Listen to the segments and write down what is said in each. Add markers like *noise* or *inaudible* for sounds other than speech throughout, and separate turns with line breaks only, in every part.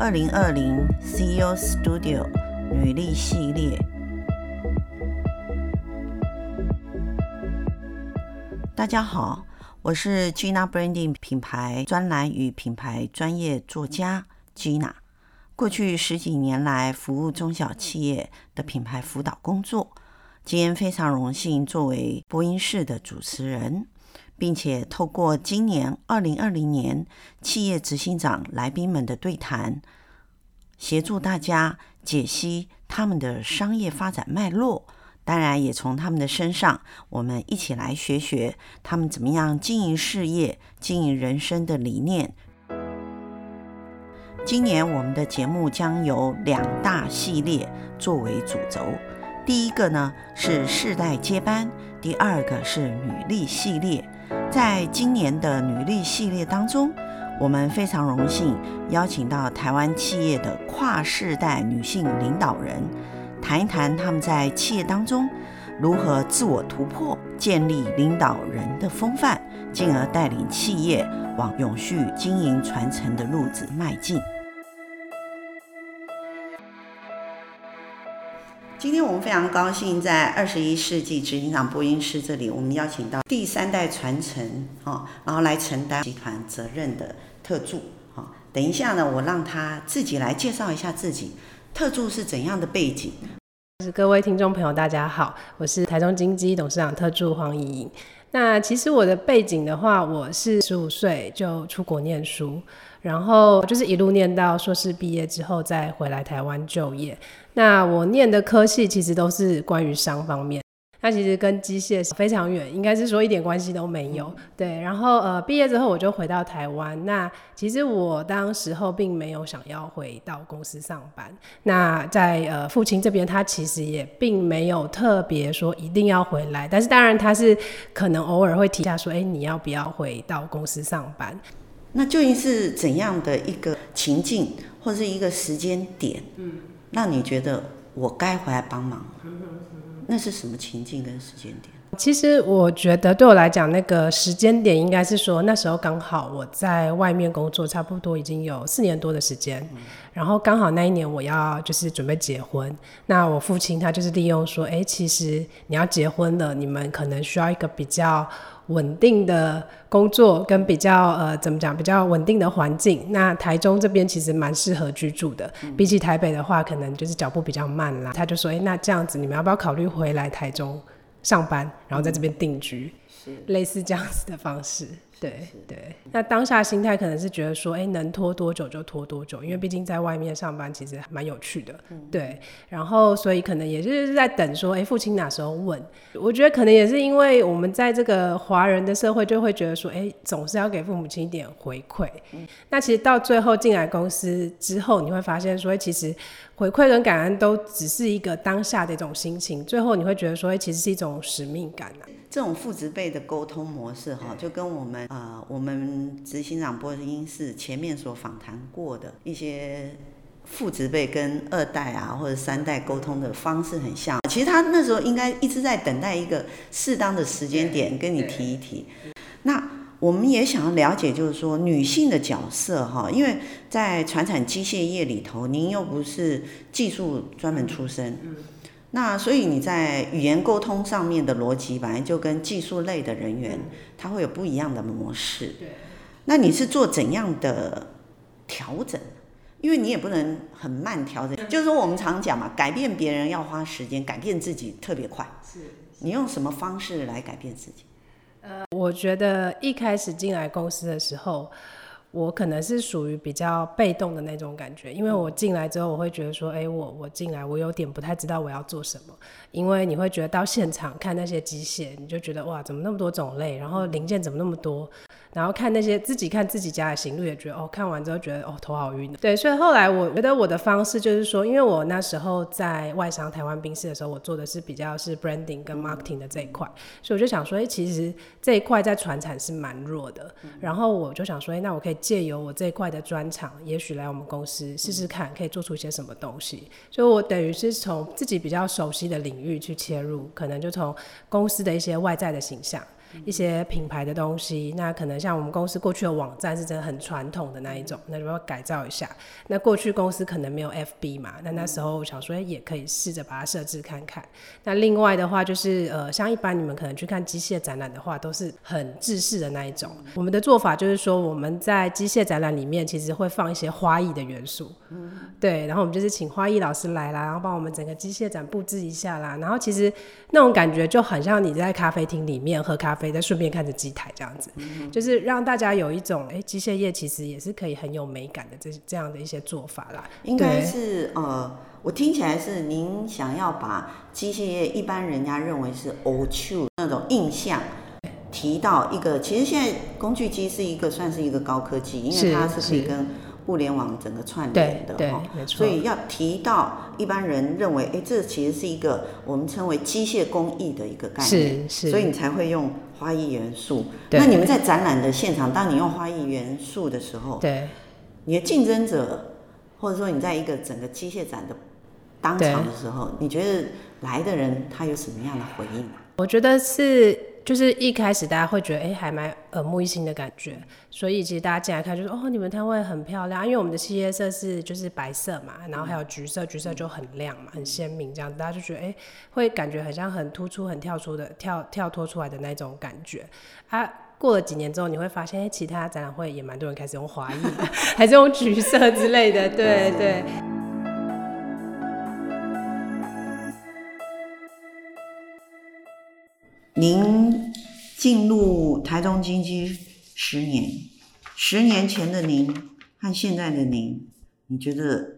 二零二零 CEO Studio 女力系列。大家好，我是 Gina Branding 品牌专栏与品牌专业作家 Gina。过去十几年来，服务中小企业的品牌辅导工作，今天非常荣幸作为播音室的主持人。并且透过今年二零二零年企业执行长来宾们的对谈，协助大家解析他们的商业发展脉络。当然，也从他们的身上，我们一起来学学他们怎么样经营事业、经营人生的理念。今年我们的节目将由两大系列作为主轴，第一个呢是世代接班，第二个是女力系列。在今年的女力系列当中，我们非常荣幸邀请到台湾企业的跨世代女性领导人，谈一谈他们在企业当中如何自我突破，建立领导人的风范，进而带领企业往永续经营传承的路子迈进。今天我们非常高兴，在二十一世纪执行长播音室这里，我们邀请到第三代传承啊，然后来承担集团责任的特助啊。等一下呢，我让他自己来介绍一下自己，特助是怎样的背景？
各位听众朋友，大家好，我是台中金基董事长特助黄怡莹。那其实我的背景的话，我是十五岁就出国念书，然后就是一路念到硕士毕业之后，再回来台湾就业。那我念的科系其实都是关于商方面，那其实跟机械非常远，应该是说一点关系都没有。对，然后呃毕业之后我就回到台湾。那其实我当时候并没有想要回到公司上班。那在呃父亲这边，他其实也并没有特别说一定要回来，但是当然他是可能偶尔会提下说，哎，你要不要回到公司上班？
那究竟是怎样的一个情境，或是一个时间点？嗯。让你觉得我该回来帮忙，那是什么情境跟时间点？
其实我觉得对我来讲，那个时间点应该是说那时候刚好我在外面工作，差不多已经有四年多的时间，然后刚好那一年我要就是准备结婚，那我父亲他就是利用说，哎，其实你要结婚了，你们可能需要一个比较。稳定的工作跟比较呃怎么讲，比较稳定的环境，那台中这边其实蛮适合居住的，比起台北的话，可能就是脚步比较慢啦。他就说，哎、欸，那这样子你们要不要考虑回来台中上班，然后在这边定居，是类似这样子的方式。对对，那当下心态可能是觉得说，哎、欸，能拖多久就拖多久，因为毕竟在外面上班其实蛮有趣的，嗯、对。然后所以可能也就是在等说，哎、欸，父亲哪时候问？我觉得可能也是因为我们在这个华人的社会就会觉得说，哎、欸，总是要给父母亲一点回馈。嗯、那其实到最后进来公司之后，你会发现说，其实回馈跟感恩都只是一个当下的一种心情，最后你会觉得说，哎，其实是一种使命感啊。
这种父职辈的沟通模式，哈，就跟我们呃，我们执行长播音是前面所访谈过的一些父执辈跟二代啊或者三代沟通的方式很像。其实他那时候应该一直在等待一个适当的时间点跟你提一提。那我们也想要了解，就是说女性的角色，哈，因为在传产机械业里头，您又不是技术专门出身。那所以你在语言沟通上面的逻辑，本来就跟技术类的人员，他会有不一样的模式。对。那你是做怎样的调整？因为你也不能很慢调整。就是说我们常讲嘛，改变别人要花时间，改变自己特别快。是。你用什么方式来改变自己？
呃，我觉得一开始进来公司的时候。我可能是属于比较被动的那种感觉，因为我进来之后，我会觉得说，哎、欸，我我进来，我有点不太知道我要做什么，因为你会觉得到现场看那些机械，你就觉得哇，怎么那么多种类，然后零件怎么那么多。然后看那些自己看自己家的行路，也觉得哦，看完之后觉得哦，头好晕。对，所以后来我觉得我的方式就是说，因为我那时候在外商台湾宾室的时候，我做的是比较是 branding 跟 marketing 的这一块，所以我就想说，哎，其实这一块在传产是蛮弱的。然后我就想说，哎，那我可以借由我这一块的专长，也许来我们公司试试看，可以做出一些什么东西。所以我等于是从自己比较熟悉的领域去切入，可能就从公司的一些外在的形象。一些品牌的东西。那可能像我们公司过去的网站是真的很传统的那一种，那就要改造一下。那过去公司可能没有 FB 嘛，那那时候我想说，也可以试着把它设置看看。那另外的话就是，呃，像一般你们可能去看机械展览的话，都是很制式的那一种。我们的做法就是说，我们在机械展览里面其实会放一些花艺的元素，对，然后我们就是请花艺老师来啦，然后帮我们整个机械展布置一下啦，然后其实那种感觉就很像你在咖啡厅里面喝咖啡，再顺便看着机台这样子，嗯、就是让大家有一种哎，机械业其实也是可以很有美感的这这样的一些做法啦。
应该是呃，我听起来是您想要把机械业一般人家认为是 old school 那种印象提到一个，其实现在工具机是一个算是一个高科技，因为它是可以跟互联网整个串联的哈，所以要提到一般人认为，哎、欸，这其实是一个我们称为机械工艺的一个概念，是是，所以你才会用花艺元素。那你们在展览的现场，当你用花艺元素的时候，对，你的竞争者，或者说你在一个整个机械展的当场的时候，你觉得来的人他有什么样的回应？
我觉得是。就是一开始大家会觉得，哎、欸，还蛮耳目一新的感觉，所以其实大家进来看就说，哦，你们摊位很漂亮，因为我们的企业色是就是白色嘛，然后还有橘色，橘色就很亮嘛，很鲜明，这样大家就觉得，哎、欸，会感觉很像很突出、很跳出的跳跳脱出来的那种感觉。啊，过了几年之后，你会发现，哎、其他展览会也蛮多人开始用花艺，*laughs* 还是用橘色之类的，对对。
您进入台中经济十年，十年前的您和现在的您，你觉得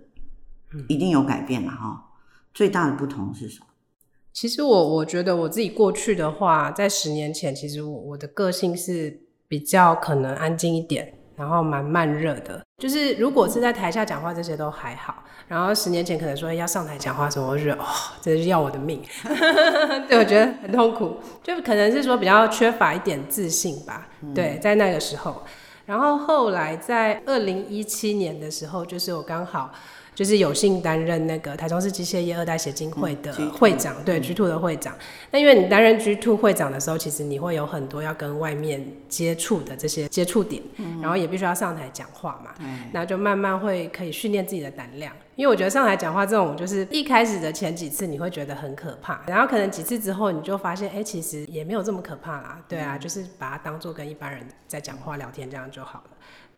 一定有改变了哈？最大的不同是什么？
其实我我觉得我自己过去的话，在十年前，其实我我的个性是比较可能安静一点。然后蛮慢热的，就是如果是在台下讲话，这些都还好。然后十年前可能说要上台讲话什么，我就觉得哦，真是要我的命，*laughs* 对，我觉得很痛苦，就可能是说比较缺乏一点自信吧。对，在那个时候，然后后来在二零一七年的时候，就是我刚好。就是有幸担任那个台中市机械业二代协进会的会长，嗯、对 G Two 的会长。那因为你担任 G Two 会长的时候，其实你会有很多要跟外面接触的这些接触点，嗯、然后也必须要上台讲话嘛。嗯、那就慢慢会可以训练自己的胆量。因为我觉得上台讲话这种，就是一开始的前几次你会觉得很可怕，然后可能几次之后你就发现，哎、欸，其实也没有这么可怕啦。对啊，就是把它当做跟一般人在讲话聊天这样就好了。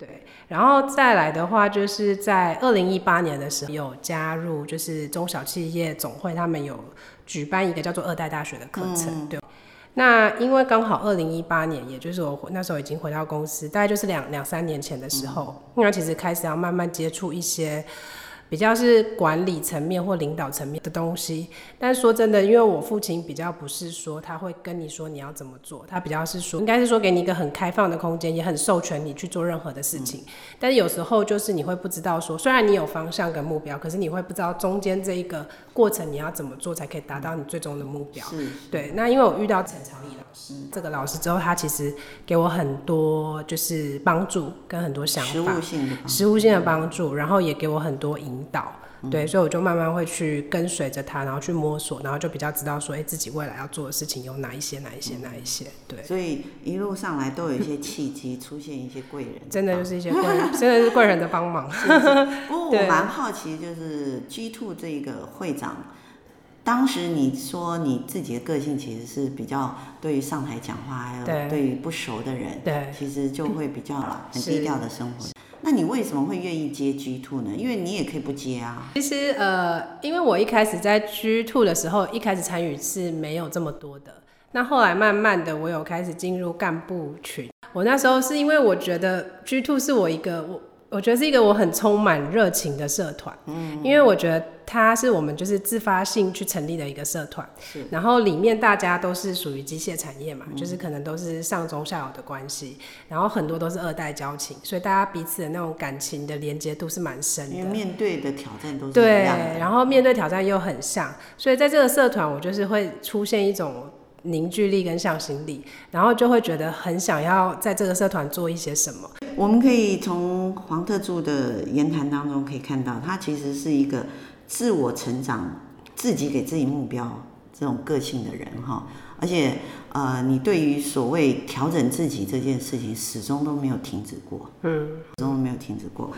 对，然后再来的话，就是在二零一八年的时候有加入，就是中小企业总会，他们有举办一个叫做二代大学的课程。嗯、对，那因为刚好二零一八年，也就是我那时候已经回到公司，大概就是两两三年前的时候，那、嗯、其实开始要慢慢接触一些。比较是管理层面或领导层面的东西，但说真的，因为我父亲比较不是说他会跟你说你要怎么做，他比较是说应该是说给你一个很开放的空间，也很授权你去做任何的事情。嗯、但是有时候就是你会不知道说，虽然你有方向跟目标，可是你会不知道中间这一个过程你要怎么做才可以达到你最终的目标。是，对。那因为我遇到陈长义老师这个老师之后，他其实给我很多就是帮助跟很多想法，实务性的帮助，然后也给我很多引。导对，所以我就慢慢会去跟随着他，然后去摸索，然后就比较知道说，哎，自己未来要做的事情有哪一些，哪一些，哪一些。对，
所以一路上来都有一些契机，出现一些贵人，
真的就是一些贵人，真的是贵人的帮忙。*laughs*
不过我蛮好奇，就是 G Two 这个会长，当时你说你自己的个性其实是比较对于上台讲话，还有对于不熟的人，对，其实就会比较 *laughs* 很低调的生活。那你为什么会愿意接 G Two 呢？因为你也可以不接啊。
其实呃，因为我一开始在 G Two 的时候，一开始参与是没有这么多的。那后来慢慢的，我有开始进入干部群。我那时候是因为我觉得 G Two 是我一个我。我觉得是一个我很充满热情的社团，嗯，因为我觉得它是我们就是自发性去成立的一个社团，是，然后里面大家都是属于机械产业嘛，嗯，就是可能都是上中下游的关系，然后很多都是二代交情，所以大家彼此的那种感情的连接度是蛮深的。
因为面对的挑战都是
对，然后面对挑战又很像，所以在这个社团我就是会出现一种凝聚力跟向心力，然后就会觉得很想要在这个社团做一些什么。
我们可以从黄特助的言谈当中可以看到，他其实是一个自我成长、自己给自己目标这种个性的人哈，而且呃，你对于所谓调整自己这件事情，始终都没有停止过，嗯，始终都没有停止过。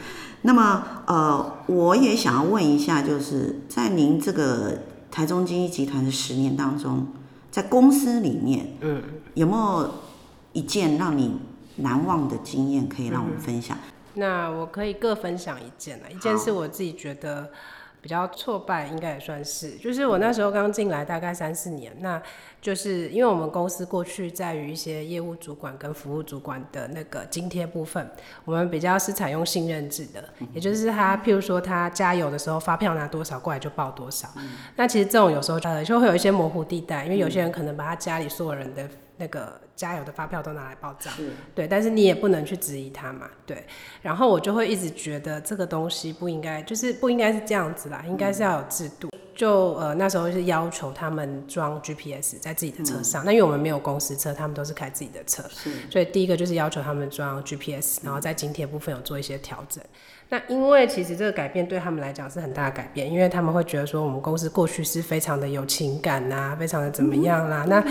那么呃，我也想要问一下，就是在您这个台中精益集团的十年当中，在公司里面，嗯，有没有一件让你难忘的经验可以让我们分享？
那我可以各分享一件了，一件是我自己觉得。比较挫败，应该也算是，就是我那时候刚进来，大概三四年，那就是因为我们公司过去在于一些业务主管跟服务主管的那个津贴部分，我们比较是采用信任制的，也就是他譬如说他加油的时候发票拿多少过来就报多少，那其实这种有时候呃就会有一些模糊地带，因为有些人可能把他家里所有人的。那个加油的发票都拿来报账，对，但是你也不能去质疑他嘛，对。然后我就会一直觉得这个东西不应该，就是不应该是这样子啦，应该是要有制度。就呃那时候是要求他们装 GPS 在自己的车上，那因为我们没有公司车，他们都是开自己的车，所以第一个就是要求他们装 GPS，然后在津贴部分有做一些调整。那因为其实这个改变对他们来讲是很大的改变，因为他们会觉得说我们公司过去是非常的有情感呐，非常的怎么样啦，那。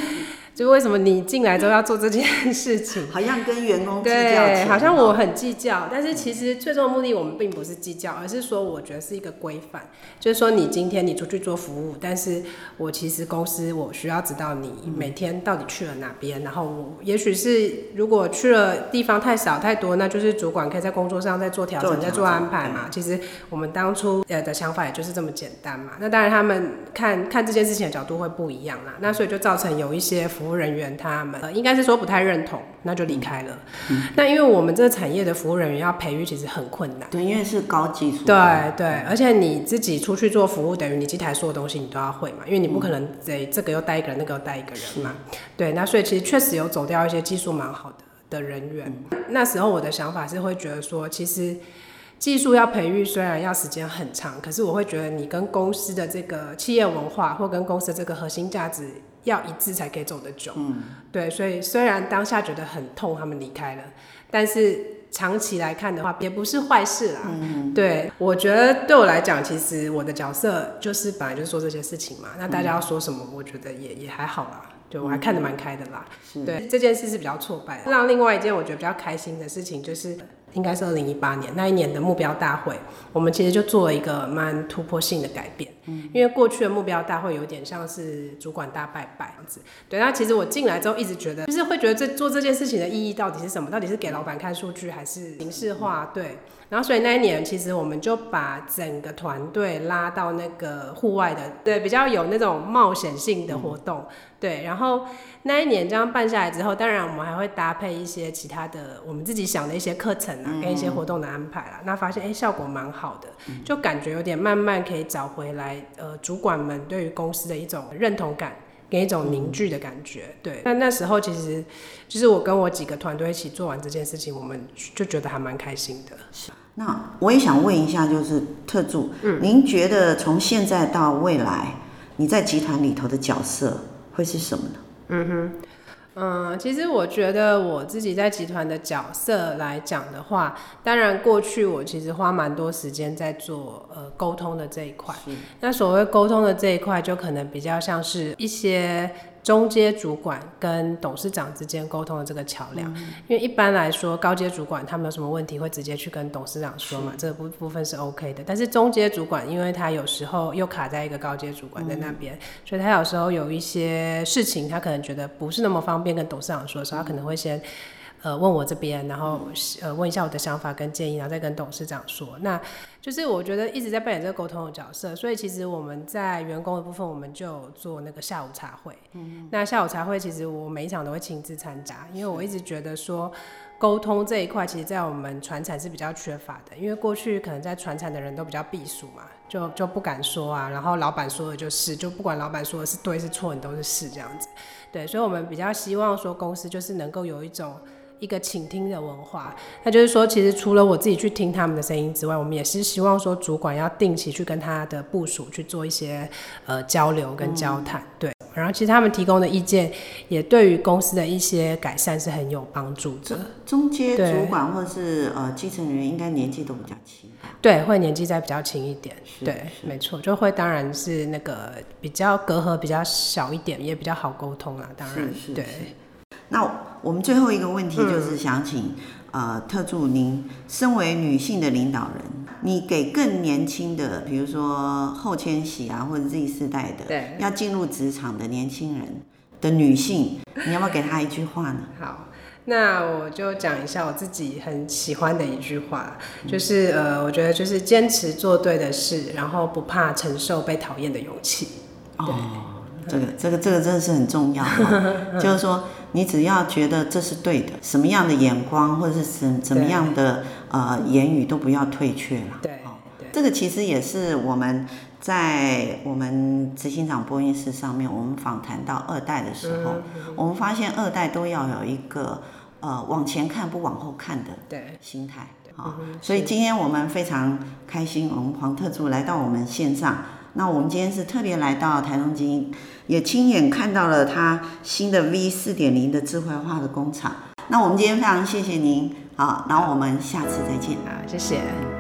就为什么你进来之后要做这件事情？*laughs*
好像跟员工计较。
对，好像我很计较，但是其实最终的目的我们并不是计较，而是说我觉得是一个规范，就是说你今天你出去做服务，但是我其实公司我需要知道你每天到底去了哪边，然后我也许是如果去了地方太少太多，那就是主管可以在工作上再做调整、再做安排嘛。其实我们当初呃的想法也就是这么简单嘛。那当然他们看看这件事情的角度会不一样啦，那所以就造成有一些。服务人员他们、呃、应该是说不太认同，那就离开了。嗯、那因为我们这个产业的服务人员要培育其实很困难。
对，因为是高技术。
对对，而且你自己出去做服务，等于你机台所有东西你都要会嘛，因为你不可能得这个又带一个人，那个又带一个人嘛。对，那所以其实确实有走掉一些技术蛮好的的人员。嗯、那时候我的想法是会觉得说，其实技术要培育虽然要时间很长，可是我会觉得你跟公司的这个企业文化或跟公司的这个核心价值。要一致才可以走得久，嗯，对，所以虽然当下觉得很痛，他们离开了，但是长期来看的话，也不是坏事啦。嗯，对，我觉得对我来讲，其实我的角色就是本来就是做这些事情嘛。那大家要说什么，我觉得也也还好啦，对，我还看得蛮开的啦。是对，这件事是比较挫败的。让另外一件我觉得比较开心的事情就是。应该是二零一八年那一年的目标大会，我们其实就做了一个蛮突破性的改变。嗯，因为过去的目标大会有点像是主管大拜拜这样子。对，那其实我进来之后一直觉得，就是会觉得这做这件事情的意义到底是什么？到底是给老板看数据，还是形式化？对。然后所以那一年，其实我们就把整个团队拉到那个户外的，对，比较有那种冒险性的活动。对，然后那一年这样办下来之后，当然我们还会搭配一些其他的我们自己想的一些课程啊，跟一些活动的安排啦。那发现哎，效果蛮好的，就感觉有点慢慢可以找回来，呃，主管们对于公司的一种认同感，跟一种凝聚的感觉。对，那那时候其实就是我跟我几个团队一起做完这件事情，我们就觉得还蛮开心的。
那我也想问一下，就是特助，嗯，您觉得从现在到未来，你在集团里头的角色？会是什么呢？
嗯哼，嗯，其实我觉得我自己在集团的角色来讲的话，当然过去我其实花蛮多时间在做呃沟通的这一块。那所谓沟通的这一块，就可能比较像是一些。中阶主管跟董事长之间沟通的这个桥梁，嗯、因为一般来说高阶主管他们有什么问题会直接去跟董事长说嘛，这个部部分是 OK 的。但是中阶主管，因为他有时候又卡在一个高阶主管在那边，嗯、所以他有时候有一些事情，他可能觉得不是那么方便跟董事长说的时候，他可能会先。呃，问我这边，然后呃，问一下我的想法跟建议，然后再跟董事长说。那就是我觉得一直在扮演这个沟通的角色，所以其实我们在员工的部分，我们就做那个下午茶会。嗯，那下午茶会其实我每一场都会亲自参加，因为我一直觉得说沟通这一块，其实在我们传产是比较缺乏的，因为过去可能在传产的人都比较避暑嘛，就就不敢说啊，然后老板说的就是，就不管老板说的是对是错，你都是是这样子。对，所以我们比较希望说公司就是能够有一种。一个倾听的文化，那就是说，其实除了我自己去听他们的声音之外，我们也是希望说，主管要定期去跟他的部署去做一些呃交流跟交谈，嗯、对。然后其实他们提供的意见也对于公司的一些改善是很有帮助的。
中阶主管或者是呃基层人员应该年纪都比较轻。
对，会年纪再比较轻一点。对，没错，就会当然是那个比较隔阂比较小一点，也比较好沟通啊。当然，对。
那我们最后一个问题就是想请、嗯、呃特助您，身为女性的领导人，你给更年轻的，比如说后千禧啊或者 Z 世代的，对，要进入职场的年轻人的女性，你要不要给她一句话呢？*laughs*
好。那我就讲一下我自己很喜欢的一句话，就是呃，我觉得就是坚持做对的事，然后不怕承受被讨厌的勇气。
哦，这个这个这个真的是很重要的，*laughs* 就是说你只要觉得这是对的，什么样的眼光或者是什怎么样的呃言语都不要退却了。
对，
对，这个其实也是我们在我们执行长播音室上面，我们访谈到二代的时候，嗯、我们发现二代都要有一个。呃，往前看不往后看的心态，啊，所以今天我们非常开心，我们黄特助来到我们线上。那我们今天是特别来到台东精英，也亲眼看到了它新的 V 四点零的智慧化的工厂。那我们今天非常谢谢您，好，然后我们下次再见，
好，谢谢。